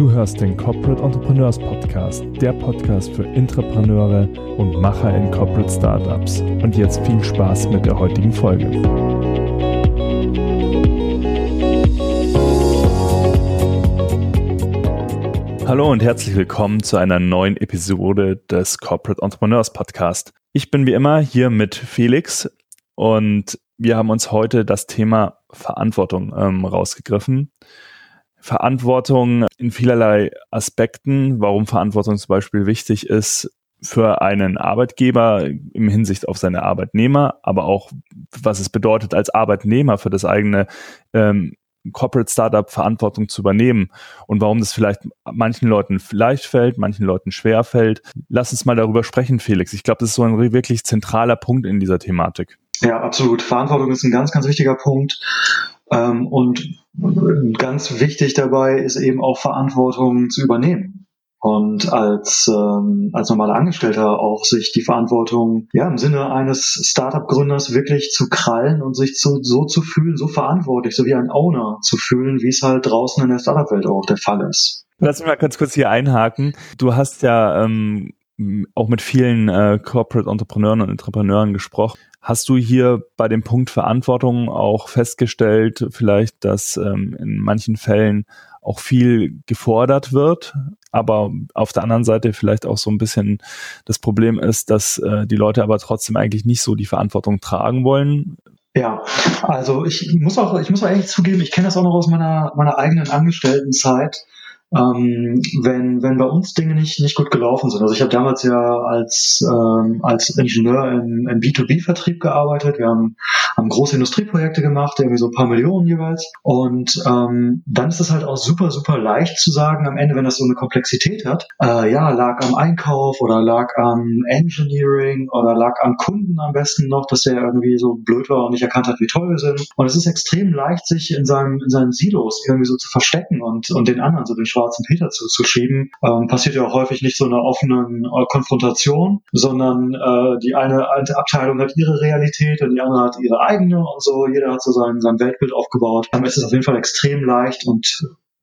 Du hörst den Corporate Entrepreneurs Podcast, der Podcast für Intrapreneure und Macher in Corporate Startups. Und jetzt viel Spaß mit der heutigen Folge. Hallo und herzlich willkommen zu einer neuen Episode des Corporate Entrepreneurs Podcast. Ich bin wie immer hier mit Felix und wir haben uns heute das Thema Verantwortung ähm, rausgegriffen. Verantwortung in vielerlei Aspekten, warum Verantwortung zum Beispiel wichtig ist für einen Arbeitgeber im Hinsicht auf seine Arbeitnehmer, aber auch was es bedeutet als Arbeitnehmer für das eigene ähm, Corporate Startup Verantwortung zu übernehmen und warum das vielleicht manchen Leuten leicht fällt, manchen Leuten schwer fällt. Lass uns mal darüber sprechen, Felix. Ich glaube, das ist so ein wirklich zentraler Punkt in dieser Thematik. Ja, absolut. Verantwortung ist ein ganz, ganz wichtiger Punkt. Ähm, und ganz wichtig dabei ist eben auch Verantwortung zu übernehmen. Und als, ähm, als normaler Angestellter auch sich die Verantwortung ja im Sinne eines Startup-Gründers wirklich zu krallen und sich zu, so zu fühlen, so verantwortlich, so wie ein Owner zu fühlen, wie es halt draußen in der Startup-Welt auch der Fall ist. Lass mich mal ganz kurz hier einhaken. Du hast ja ähm, auch mit vielen äh, Corporate Entrepreneuren und Entrepreneuren gesprochen. Hast du hier bei dem Punkt Verantwortung auch festgestellt, vielleicht, dass ähm, in manchen Fällen auch viel gefordert wird, aber auf der anderen Seite vielleicht auch so ein bisschen das Problem ist, dass äh, die Leute aber trotzdem eigentlich nicht so die Verantwortung tragen wollen? Ja, also ich muss auch, ich muss auch ehrlich zugeben, ich kenne das auch noch aus meiner, meiner eigenen Angestelltenzeit ähm, wenn, wenn bei uns Dinge nicht, nicht gut gelaufen sind. Also ich habe damals ja als, ähm, als Ingenieur im, im B2B-Vertrieb gearbeitet. Wir haben, haben große Industrieprojekte gemacht, irgendwie so ein paar Millionen jeweils. Und ähm, dann ist es halt auch super, super leicht zu sagen, am Ende, wenn das so eine Komplexität hat, äh, ja, lag am Einkauf oder lag am Engineering oder lag am Kunden am besten noch, dass der irgendwie so blöd war und nicht erkannt hat, wie toll wir sind. Und es ist extrem leicht, sich in seinem, in seinen Silos irgendwie so zu verstecken und, und den anderen so den schwarzen Peter zuzuschieben, ähm, passiert ja auch häufig nicht so einer offenen äh, Konfrontation, sondern äh, die eine Abteilung hat ihre Realität und die andere hat ihre eigene und so. Jeder hat so sein, sein Weltbild aufgebaut. Dann ist es auf jeden Fall extrem leicht und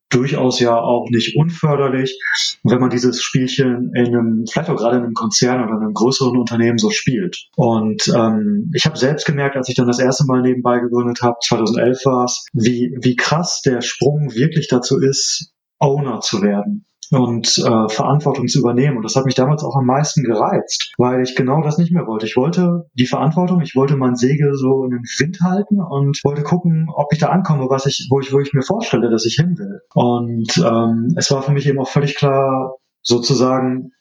durchaus ja auch nicht unförderlich, wenn man dieses Spielchen in einem, vielleicht auch gerade in einem Konzern oder in einem größeren Unternehmen so spielt. Und ähm, ich habe selbst gemerkt, als ich dann das erste Mal nebenbei gegründet habe, 2011 war es, wie, wie krass der Sprung wirklich dazu ist, Owner zu werden und äh, Verantwortung zu übernehmen. Und das hat mich damals auch am meisten gereizt, weil ich genau das nicht mehr wollte. Ich wollte die Verantwortung, ich wollte mein Segel so in den Wind halten und wollte gucken, ob ich da ankomme, was ich, wo ich, wo ich mir vorstelle, dass ich hin will. Und ähm, es war für mich eben auch völlig klar, sozusagen,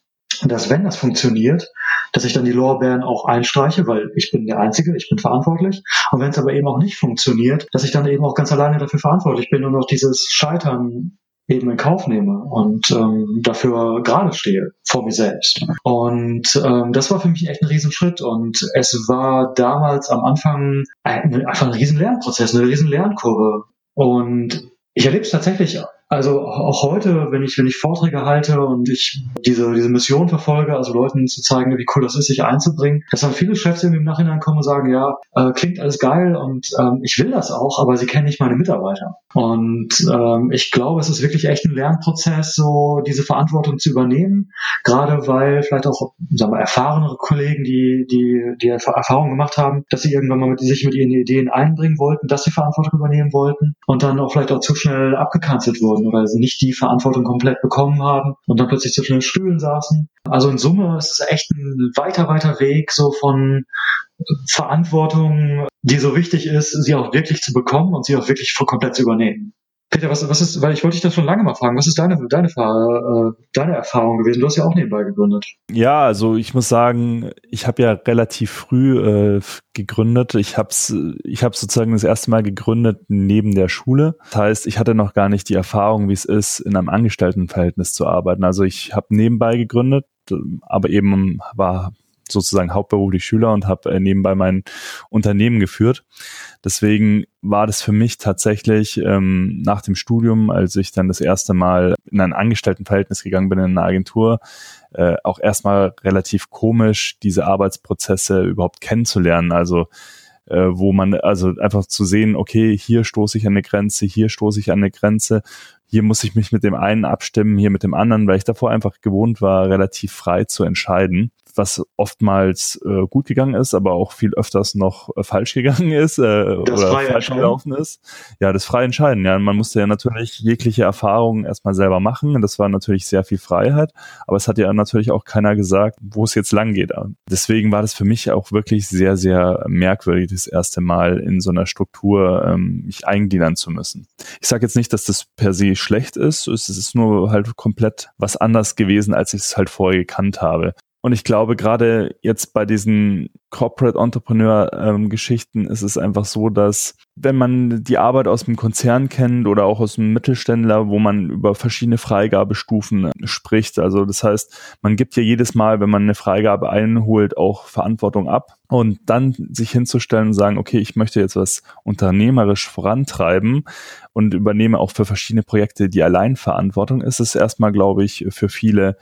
dass wenn das funktioniert, dass ich dann die Lorbeeren auch einstreiche, weil ich bin der Einzige, ich bin verantwortlich. Und wenn es aber eben auch nicht funktioniert, dass ich dann eben auch ganz alleine dafür verantwortlich bin und auch dieses Scheitern eben in Kauf nehme und ähm, dafür gerade stehe vor mir selbst. Und ähm, das war für mich echt ein Riesenschritt und es war damals am Anfang ein, einfach ein riesen Lernprozess, eine riesen Lernkurve. Und ich erlebe es tatsächlich also auch heute, wenn ich, wenn ich Vorträge halte und ich diese, diese Mission verfolge, also Leuten zu zeigen, wie cool das ist, sich einzubringen, dass dann viele Chefs im Nachhinein kommen und sagen, ja, äh, klingt alles geil und ähm, ich will das auch, aber sie kennen nicht meine Mitarbeiter. Und ähm, ich glaube, es ist wirklich echt ein Lernprozess, so diese Verantwortung zu übernehmen, gerade weil vielleicht auch, sagen wir, erfahrenere Kollegen, die, die, die Erfahrung gemacht haben, dass sie irgendwann mal mit, sich mit ihren Ideen einbringen wollten, dass sie Verantwortung übernehmen wollten und dann auch vielleicht auch zu schnell abgekanzelt wurden wurden oder nicht die Verantwortung komplett bekommen haben und dann plötzlich zu vielen Stühlen saßen. Also in Summe ist es echt ein weiter, weiter Weg so von Verantwortung, die so wichtig ist, sie auch wirklich zu bekommen und sie auch wirklich komplett zu übernehmen. Peter, was, was ist, weil ich wollte dich das schon lange mal fragen, was ist deine, deine, äh, deine Erfahrung gewesen? Du hast ja auch nebenbei gegründet. Ja, also ich muss sagen, ich habe ja relativ früh äh, gegründet. Ich habe ich hab sozusagen das erste Mal gegründet neben der Schule. Das heißt, ich hatte noch gar nicht die Erfahrung, wie es ist, in einem Angestelltenverhältnis zu arbeiten. Also ich habe nebenbei gegründet, aber eben war sozusagen hauptberuflich Schüler und habe äh, nebenbei mein Unternehmen geführt. Deswegen war das für mich tatsächlich ähm, nach dem Studium, als ich dann das erste Mal in ein Angestelltenverhältnis gegangen bin in einer Agentur, äh, auch erstmal relativ komisch, diese Arbeitsprozesse überhaupt kennenzulernen. Also äh, wo man also einfach zu sehen, okay, hier stoße ich an eine Grenze, hier stoße ich an eine Grenze, hier muss ich mich mit dem einen abstimmen, hier mit dem anderen, weil ich davor einfach gewohnt war, relativ frei zu entscheiden was oftmals äh, gut gegangen ist, aber auch viel öfters noch äh, falsch gegangen ist äh, oder falsch gelaufen ist. Ja, das freie Entscheiden. Ja, man musste ja natürlich jegliche Erfahrungen erstmal selber machen. Das war natürlich sehr viel Freiheit, aber es hat ja natürlich auch keiner gesagt, wo es jetzt lang geht. Deswegen war das für mich auch wirklich sehr, sehr merkwürdig, das erste Mal in so einer Struktur ähm, mich eingliedern zu müssen. Ich sage jetzt nicht, dass das per se schlecht ist. Es ist nur halt komplett was anders gewesen, als ich es halt vorher gekannt habe. Und ich glaube, gerade jetzt bei diesen Corporate Entrepreneur-Geschichten ähm, ist es einfach so, dass wenn man die Arbeit aus dem Konzern kennt oder auch aus dem Mittelständler, wo man über verschiedene Freigabestufen spricht, also das heißt, man gibt ja jedes Mal, wenn man eine Freigabe einholt, auch Verantwortung ab. Und dann sich hinzustellen und sagen, okay, ich möchte jetzt was unternehmerisch vorantreiben und übernehme auch für verschiedene Projekte die Alleinverantwortung, ist es erstmal, glaube ich, für viele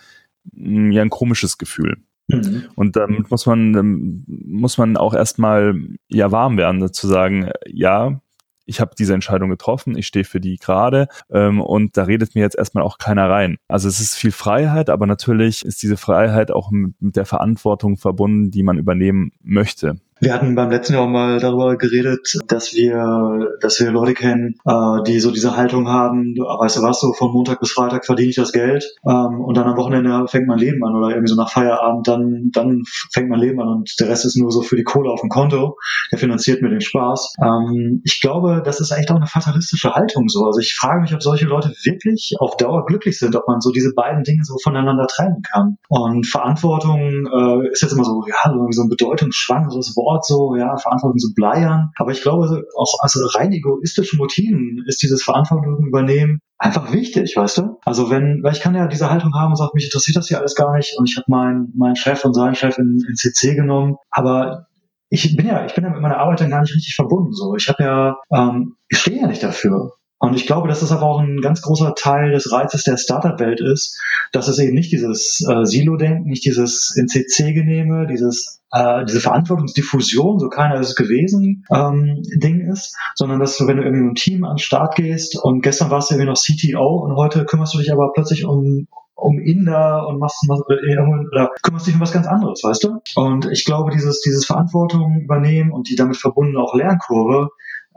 ja ein komisches Gefühl. Mhm. Und damit muss man, muss man auch erstmal ja warm werden, zu sagen, ja, ich habe diese Entscheidung getroffen, ich stehe für die gerade ähm, und da redet mir jetzt erstmal auch keiner rein. Also es ist viel Freiheit, aber natürlich ist diese Freiheit auch mit, mit der Verantwortung verbunden, die man übernehmen möchte. Wir hatten beim letzten Jahr auch mal darüber geredet, dass wir, dass wir Leute kennen, äh, die so diese Haltung haben, weißt du was, so von Montag bis Freitag verdiene ich das Geld ähm, und dann am Wochenende fängt mein Leben an oder irgendwie so nach Feierabend, dann, dann fängt mein Leben an und der Rest ist nur so für die Kohle auf dem Konto, der finanziert mir den Spaß. Ähm, ich glaube, das ist echt auch eine fatalistische Haltung so. Also ich frage mich, ob solche Leute wirklich auf Dauer glücklich sind, ob man so diese beiden Dinge so voneinander trennen kann. Und Verantwortung äh, ist jetzt immer so, ja, so ein bedeutungsschwangeres Wort Sport so, ja, Verantwortung zu bleiern. Aber ich glaube, auch aus rein egoistischen Motiven ist dieses Verantwortung übernehmen einfach wichtig, weißt du? Also wenn, weil ich kann ja diese Haltung haben und sagen, mich interessiert das hier alles gar nicht und ich habe meinen mein Chef und seinen Chef in, in CC genommen, aber ich bin ja, ich bin ja mit meiner Arbeit dann gar nicht richtig verbunden. So, ich habe ja, ähm, ich stehe ja nicht dafür. Und ich glaube, dass das aber auch ein ganz großer Teil des Reizes der Startup-Welt ist, dass es eben nicht dieses äh, Silo-Denken, nicht dieses in CC genehme, dieses äh, diese Verantwortungsdiffusion, so keiner ist es gewesen, ähm, Ding ist, sondern dass du, wenn du irgendwie einem Team an den Start gehst und gestern warst du irgendwie noch CTO und heute kümmerst du dich aber plötzlich um um Inder und machst oder kümmerst dich um was ganz anderes, weißt du? Und ich glaube, dieses, dieses Verantwortung übernehmen und die damit verbundene auch Lernkurve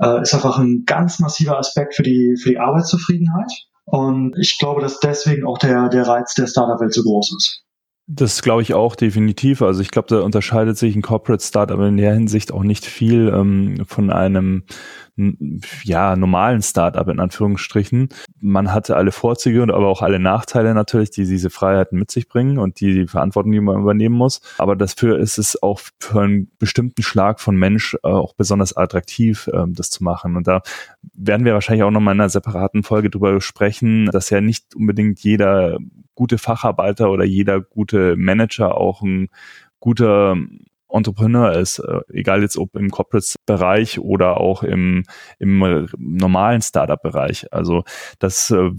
äh, ist einfach ein ganz massiver Aspekt für die, für die Arbeitszufriedenheit. Und ich glaube, dass deswegen auch der, der Reiz der Startup-Welt so groß ist. Das glaube ich auch definitiv. Also ich glaube, da unterscheidet sich ein Corporate Startup in der Hinsicht auch nicht viel ähm, von einem ja, normalen Startup in Anführungsstrichen. Man hatte alle Vorzüge und aber auch alle Nachteile natürlich, die diese Freiheiten mit sich bringen und die, die Verantwortung, die man übernehmen muss. Aber dafür ist es auch für einen bestimmten Schlag von Mensch äh, auch besonders attraktiv, äh, das zu machen. Und da werden wir wahrscheinlich auch nochmal in einer separaten Folge drüber sprechen, dass ja nicht unbedingt jeder gute Facharbeiter oder jeder gute Manager auch ein guter Entrepreneur ist, äh, egal jetzt ob im Corporate-Bereich oder auch im, im normalen Startup-Bereich. Also das, äh,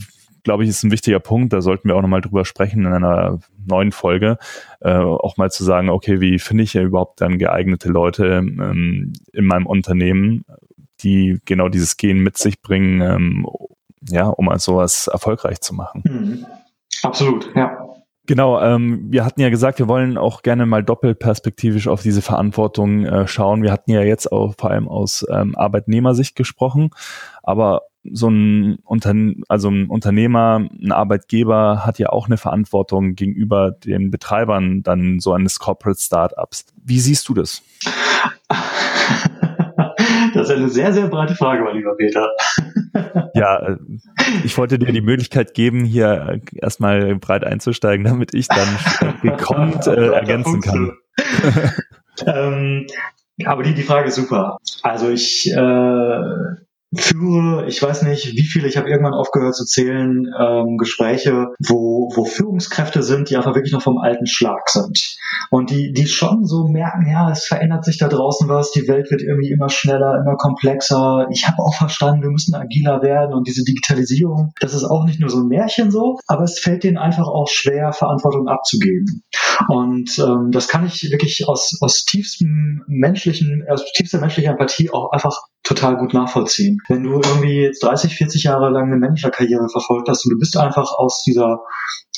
glaube ich, ist ein wichtiger Punkt. Da sollten wir auch nochmal drüber sprechen in einer neuen Folge. Äh, auch mal zu sagen, okay, wie finde ich ja überhaupt dann geeignete Leute ähm, in meinem Unternehmen, die genau dieses Gen mit sich bringen, ähm, ja, um als sowas erfolgreich zu machen. Mhm. Absolut, ja. Genau, ähm, wir hatten ja gesagt, wir wollen auch gerne mal doppelperspektivisch auf diese Verantwortung äh, schauen. Wir hatten ja jetzt auch vor allem aus ähm, Arbeitnehmersicht gesprochen, aber so ein, Unterne also ein Unternehmer, ein Arbeitgeber hat ja auch eine Verantwortung gegenüber den Betreibern dann so eines Corporate Startups. Wie siehst du das? Ist eine sehr, sehr breite Frage, mein lieber Peter. Ja, äh, ich wollte dir die Möglichkeit geben, hier erstmal breit einzusteigen, damit ich dann gekonnt äh, ergänzen kann. ähm, aber die, die Frage ist super. Also ich äh, führe, ich weiß nicht, wie viele, ich habe irgendwann aufgehört zu zählen, ähm, Gespräche, wo, wo Führungskräfte sind, die einfach wirklich noch vom alten Schlag sind. Und die, die schon so merken, ja, es verändert sich da draußen was, die Welt wird irgendwie immer schneller, immer komplexer. Ich habe auch verstanden, wir müssen agiler werden und diese Digitalisierung, das ist auch nicht nur so ein Märchen so, aber es fällt denen einfach auch schwer, Verantwortung abzugeben. Und ähm, das kann ich wirklich aus, aus tiefstem menschlichen, aus tiefster menschlicher Empathie auch einfach total gut nachvollziehen. Wenn du irgendwie jetzt 30, 40 Jahre lang eine Managerkarriere verfolgt hast und du bist einfach aus dieser,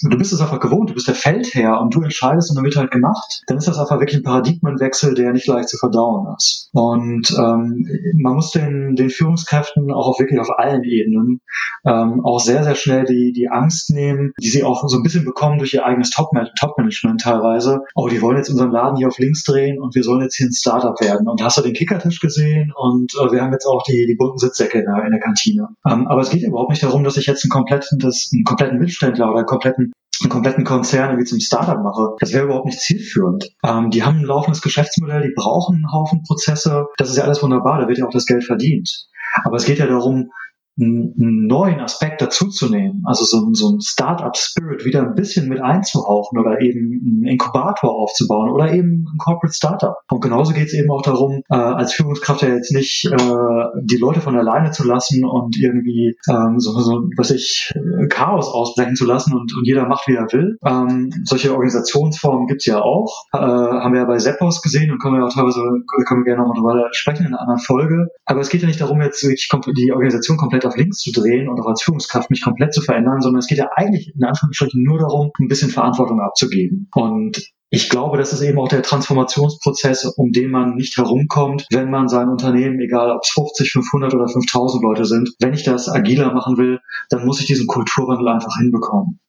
du bist es einfach gewohnt, du bist der Feldherr und du entscheidest und dann wird halt gemacht, dann ist das einfach wirklich ein Paradigmenwechsel, der nicht leicht zu verdauen ist. Und ähm, man muss den, den Führungskräften auch wirklich auf allen Ebenen ähm, auch sehr, sehr schnell die, die Angst nehmen, die sie auch so ein bisschen bekommen durch ihr eigenes Top-Management teilweise. Oh, die wollen jetzt unseren Laden hier auf links drehen und wir sollen jetzt hier ein Startup werden. Und hast du den Kickertisch gesehen? Und äh, wir haben jetzt auch die, die bunten Sitzsäcke in der, in der Kantine. Ähm, aber es geht überhaupt nicht darum, dass ich jetzt einen kompletten, das, einen kompletten Mittelständler oder einen kompletten einen kompletten Konzern irgendwie zum Startup mache. Das wäre überhaupt nicht zielführend. Ähm, die haben ein laufendes Geschäftsmodell, die brauchen einen Haufen Prozesse. Das ist ja alles wunderbar, da wird ja auch das Geld verdient. Aber es geht ja darum, einen neuen Aspekt dazuzunehmen, also so, so ein Startup-Spirit wieder ein bisschen mit einzuhauchen oder eben einen Inkubator aufzubauen oder eben ein Corporate Startup. Und genauso geht es eben auch darum, äh, als Führungskraft ja jetzt nicht äh, die Leute von alleine zu lassen und irgendwie ähm, so, so was ich Chaos ausbrechen zu lassen und, und jeder macht, wie er will. Ähm, solche Organisationsformen gibt's ja auch. Äh, haben wir ja bei Seppos gesehen und können wir auch teilweise, können wir gerne nochmal drüber sprechen in einer anderen Folge. Aber es geht ja nicht darum, jetzt die Organisation komplett auf links zu drehen und auch als Führungskraft mich komplett zu verändern, sondern es geht ja eigentlich in Anführungsstrichen nur darum, ein bisschen Verantwortung abzugeben. Und ich glaube, das ist eben auch der Transformationsprozess, um den man nicht herumkommt, wenn man sein Unternehmen, egal ob es 50, 500 oder 5000 Leute sind, wenn ich das agiler machen will, dann muss ich diesen Kulturwandel einfach hinbekommen.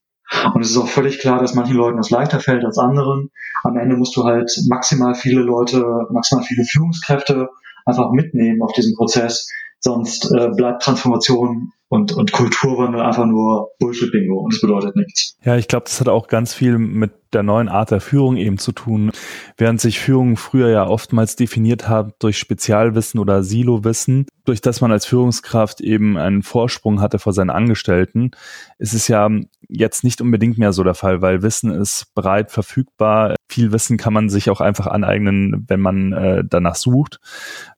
Und es ist auch völlig klar, dass manchen Leuten das leichter fällt als anderen. Am Ende musst du halt maximal viele Leute, maximal viele Führungskräfte einfach mitnehmen auf diesen Prozess, Sonst äh, bleibt Transformation und, und Kulturwandel einfach nur Bullshit-Bingo und es bedeutet nichts. Ja, ich glaube, das hat auch ganz viel mit der neuen Art der Führung eben zu tun. Während sich Führung früher ja oftmals definiert hat durch Spezialwissen oder Silowissen, durch das man als Führungskraft eben einen Vorsprung hatte vor seinen Angestellten, ist es ja jetzt nicht unbedingt mehr so der Fall, weil Wissen ist breit verfügbar. Viel Wissen kann man sich auch einfach aneignen, wenn man äh, danach sucht.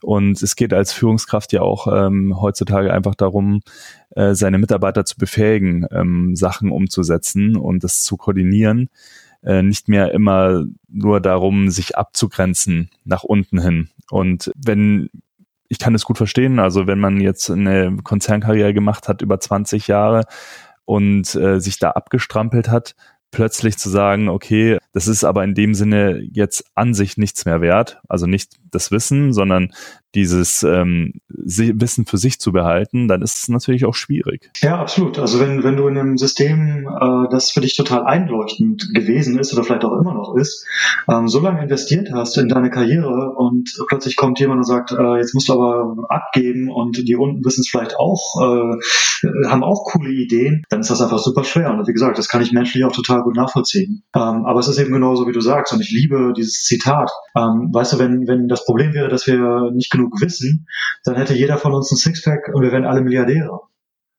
Und es geht als Führungskraft ja auch ähm, heutzutage einfach darum, äh, seine Mitarbeiter zu befähigen, ähm, Sachen umzusetzen und das zu koordinieren. Äh, nicht mehr immer nur darum, sich abzugrenzen nach unten hin. Und wenn ich kann es gut verstehen, also wenn man jetzt eine Konzernkarriere gemacht hat über 20 Jahre und äh, sich da abgestrampelt hat, plötzlich zu sagen, okay, das ist aber in dem Sinne jetzt an sich nichts mehr wert, also nicht das Wissen, sondern dieses ähm, Wissen für sich zu behalten, dann ist es natürlich auch schwierig. Ja, absolut. Also wenn, wenn du in einem System, äh, das für dich total einleuchtend gewesen ist oder vielleicht auch immer noch ist, ähm, so lange investiert hast in deine Karriere und plötzlich kommt jemand und sagt, äh, jetzt musst du aber abgeben und die unten wissen es vielleicht auch, äh, haben auch coole Ideen, dann ist das einfach super schwer. Und wie gesagt, das kann ich menschlich auch total gut nachvollziehen. Ähm, aber es ist eben genauso, wie du sagst. Und ich liebe dieses Zitat. Ähm, weißt du, wenn, wenn das Problem wäre, dass wir nicht genug wissen, dann hätte jeder von uns ein Sixpack und wir wären alle Milliardäre.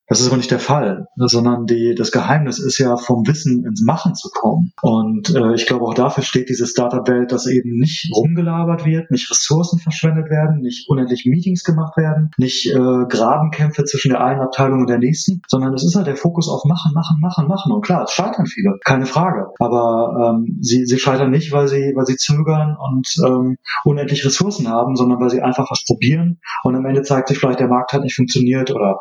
Das ist aber nicht der Fall, sondern die, das Geheimnis ist ja vom Wissen ins Machen zu kommen. Und äh, ich glaube auch dafür steht diese Startup-Welt, dass eben nicht rumgelabert wird, nicht Ressourcen verschwendet werden, nicht unendlich Meetings gemacht werden, nicht äh, Grabenkämpfe zwischen der einen Abteilung und der nächsten, sondern es ist halt der Fokus auf Machen, Machen, Machen, Machen. Und klar, es scheitern viele, keine Frage. Aber ähm, sie, sie scheitern nicht, weil sie, weil sie zögern und ähm, unendlich Ressourcen haben, sondern weil sie einfach was probieren und am Ende zeigt sich vielleicht, der Markt hat nicht funktioniert oder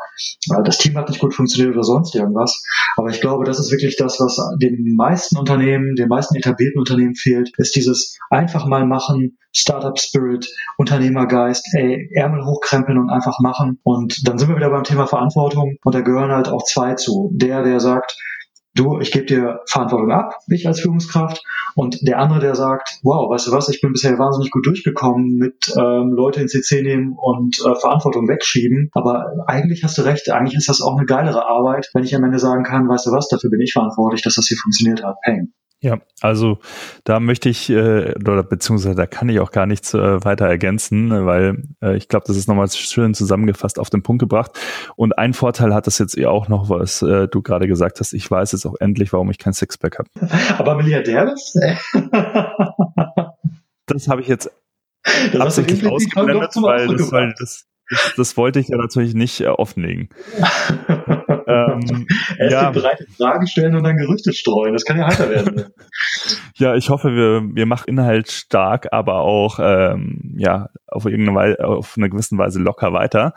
äh, das Team Team hat nicht gut funktioniert oder sonst irgendwas. Aber ich glaube, das ist wirklich das, was den meisten Unternehmen, den meisten etablierten Unternehmen fehlt, ist dieses einfach mal machen, Startup Spirit, Unternehmergeist, ey, Ärmel hochkrempeln und einfach machen. Und dann sind wir wieder beim Thema Verantwortung und da gehören halt auch zwei zu. Der, der sagt, du, ich gebe dir Verantwortung ab, ich als Führungskraft, und der andere, der sagt, wow, weißt du was, ich bin bisher wahnsinnig gut durchgekommen mit ähm, Leute in CC nehmen und äh, Verantwortung wegschieben, aber eigentlich hast du recht, eigentlich ist das auch eine geilere Arbeit, wenn ich am Ende sagen kann, weißt du was, dafür bin ich verantwortlich, dass das hier funktioniert hat. Hey. Ja, also da möchte ich, äh, oder beziehungsweise da kann ich auch gar nichts äh, weiter ergänzen, weil äh, ich glaube, das ist nochmal schön zusammengefasst auf den Punkt gebracht. Und ein Vorteil hat das jetzt eh auch noch, was äh, du gerade gesagt hast. Ich weiß jetzt auch endlich, warum ich kein Sixpack habe. Aber Milliardär bist? das habe ich jetzt das absichtlich ausgeblendet, weil das, weil das das, das, wollte ich ja natürlich nicht äh, offenlegen. ähm, Erst ja. breite Fragen stellen und dann Gerüchte streuen. Das kann ja heiter werden. ja, ich hoffe, wir, wir machen Inhalt stark, aber auch ähm, ja auf irgendeine Weise, auf eine gewisse Weise locker weiter.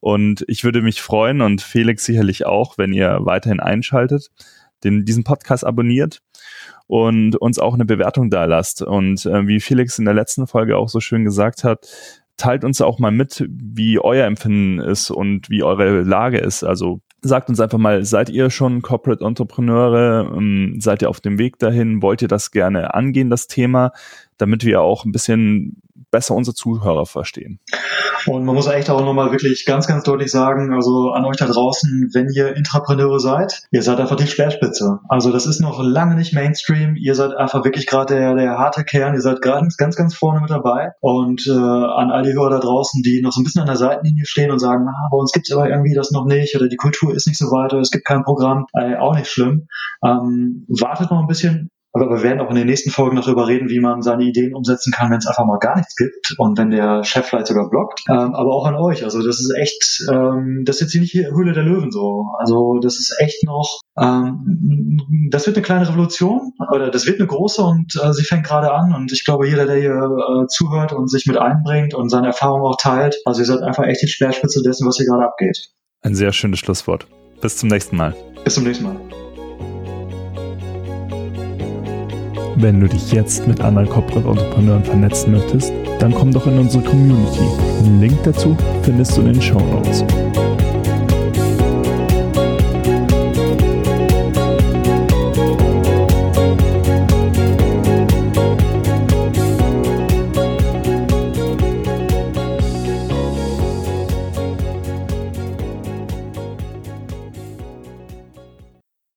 Und ich würde mich freuen und Felix sicherlich auch, wenn ihr weiterhin einschaltet, den, diesen Podcast abonniert und uns auch eine Bewertung da lasst. Und äh, wie Felix in der letzten Folge auch so schön gesagt hat, teilt uns auch mal mit, wie euer Empfinden ist und wie eure Lage ist. Also sagt uns einfach mal, seid ihr schon Corporate Entrepreneure? Ähm, seid ihr auf dem Weg dahin? Wollt ihr das gerne angehen, das Thema, damit wir auch ein bisschen besser unsere Zuhörer verstehen? Und man muss echt auch nochmal wirklich ganz, ganz deutlich sagen, also an euch da draußen, wenn ihr Intrapreneure seid, ihr seid einfach die Speerspitze. Also das ist noch lange nicht Mainstream. Ihr seid einfach wirklich gerade der, der harte Kern. Ihr seid ganz, ganz, ganz vorne mit dabei. Und äh, an all die Hörer da draußen, die noch so ein bisschen an der Seitenlinie stehen und sagen, ah, bei uns gibt's aber irgendwie das noch nicht oder die Kultur ist nicht so weit oder es gibt kein Programm, äh, auch nicht schlimm. Ähm, wartet noch ein bisschen, aber wir werden auch in den nächsten Folgen noch darüber reden, wie man seine Ideen umsetzen kann, wenn es einfach mal gar nichts gibt und wenn der Chef vielleicht sogar blockt. Ähm, aber auch an euch. Also das ist echt, ähm, das ist jetzt hier nicht Höhle der Löwen so. Also das ist echt noch, ähm, das wird eine kleine Revolution oder das wird eine große und äh, sie fängt gerade an. Und ich glaube, jeder, der hier äh, zuhört und sich mit einbringt und seine Erfahrungen auch teilt, also ihr seid einfach echt die Speerspitze dessen, was hier gerade abgeht. Ein sehr schönes Schlusswort. Bis zum nächsten Mal. Bis zum nächsten Mal. Wenn du dich jetzt mit anderen Corporate Entrepreneuren vernetzen möchtest, dann komm doch in unsere Community. Den Link dazu findest du in den Show Notes.